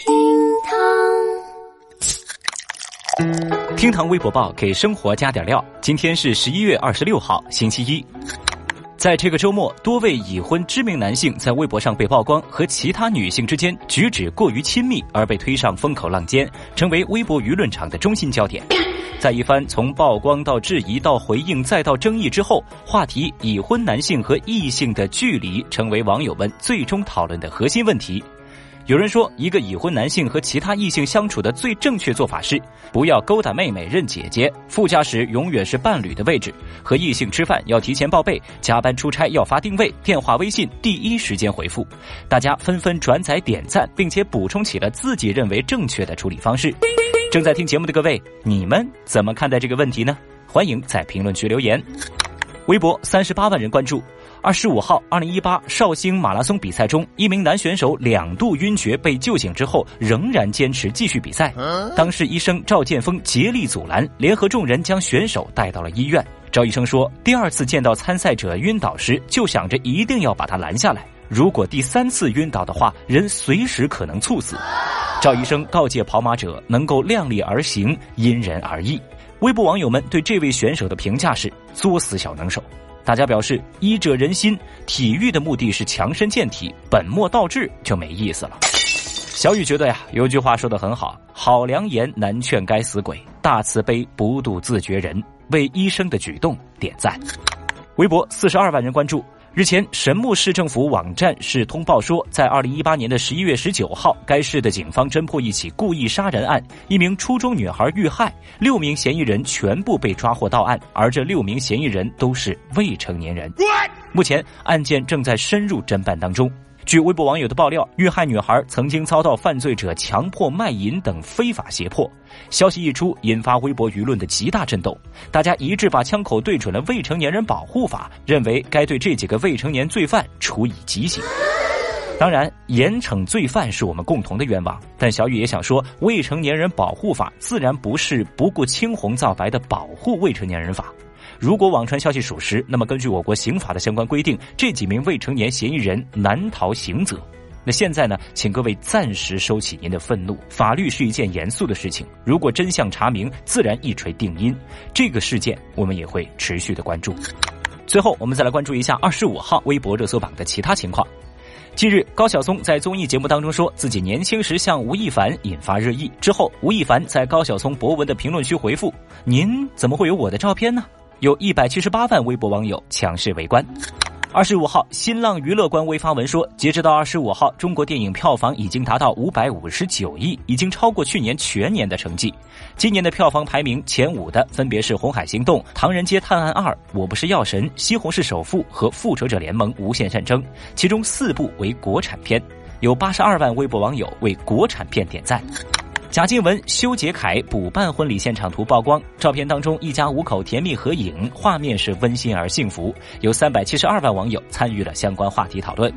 厅堂，厅堂微博报给生活加点料。今天是十一月二十六号，星期一。在这个周末，多位已婚知名男性在微博上被曝光和其他女性之间举止过于亲密，而被推上风口浪尖，成为微博舆论场的中心焦点。在一番从曝光到质疑到回应再到争议之后，话题已婚男性和异性的距离成为网友们最终讨论的核心问题。有人说，一个已婚男性和其他异性相处的最正确做法是，不要勾搭妹妹认姐姐，副驾驶永远是伴侣的位置，和异性吃饭要提前报备，加班出差要发定位，电话微信第一时间回复。大家纷纷转载点赞，并且补充起了自己认为正确的处理方式。正在听节目的各位，你们怎么看待这个问题呢？欢迎在评论区留言。微博三十八万人关注。二十五号，二零一八绍兴马拉松比赛中，一名男选手两度晕厥被救醒之后，仍然坚持继续比赛。当事医生赵建峰竭力阻拦，联合众人将选手带到了医院。赵医生说，第二次见到参赛者晕倒时，就想着一定要把他拦下来。如果第三次晕倒的话，人随时可能猝死。赵医生告诫跑马者能够量力而行，因人而异。微博网友们对这位选手的评价是：作死小能手。大家表示，医者仁心，体育的目的是强身健体，本末倒置就没意思了。小雨觉得呀，有句话说的很好：“好良言难劝该死鬼，大慈悲不渡自觉人。”为医生的举动点赞。微博四十二万人关注。日前，神木市政府网站是通报说，在二零一八年的十一月十九号，该市的警方侦破一起故意杀人案，一名初中女孩遇害，六名嫌疑人全部被抓获到案，而这六名嫌疑人都是未成年人。目前案件正在深入侦办当中。据微博网友的爆料，遇害女孩曾经遭到犯罪者强迫卖淫等非法胁迫。消息一出，引发微博舆论的极大震动，大家一致把枪口对准了未成年人保护法，认为该对这几个未成年罪犯处以极刑。当然，严惩罪犯是我们共同的愿望，但小雨也想说，未成年人保护法自然不是不顾青红皂白的保护未成年人法。如果网传消息属实，那么根据我国刑法的相关规定，这几名未成年嫌疑人难逃刑责。那现在呢，请各位暂时收起您的愤怒。法律是一件严肃的事情，如果真相查明，自然一锤定音。这个事件我们也会持续的关注。最后，我们再来关注一下二十五号微博热搜榜的其他情况。近日，高晓松在综艺节目当中说自己年轻时像吴亦凡，引发热议。之后，吴亦凡在高晓松博文的评论区回复：“您怎么会有我的照片呢？”有一百七十八万微博网友强势围观。二十五号，新浪娱乐官微发文说，截止到二十五号，中国电影票房已经达到五百五十九亿，已经超过去年全年的成绩。今年的票房排名前五的分别是《红海行动》《唐人街探案二》《我不是药神》《西红柿首富》和《复仇者联盟：无限战争》，其中四部为国产片。有八十二万微博网友为国产片点赞。贾静雯、修杰楷补办婚礼现场图曝光，照片当中一家五口甜蜜合影，画面是温馨而幸福。有三百七十二万网友参与了相关话题讨论。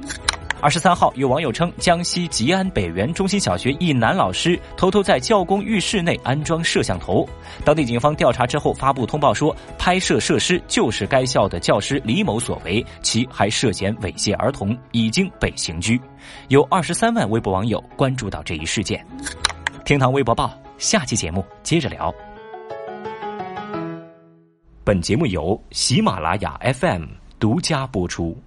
二十三号，有网友称江西吉安北园中心小学一男老师偷偷在教工浴室内安装摄像头，当地警方调查之后发布通报说，拍摄设施就是该校的教师李某所为，其还涉嫌猥亵儿童，已经被刑拘。有二十三万微博网友关注到这一事件。天堂微博报，下期节目接着聊。本节目由喜马拉雅 FM 独家播出。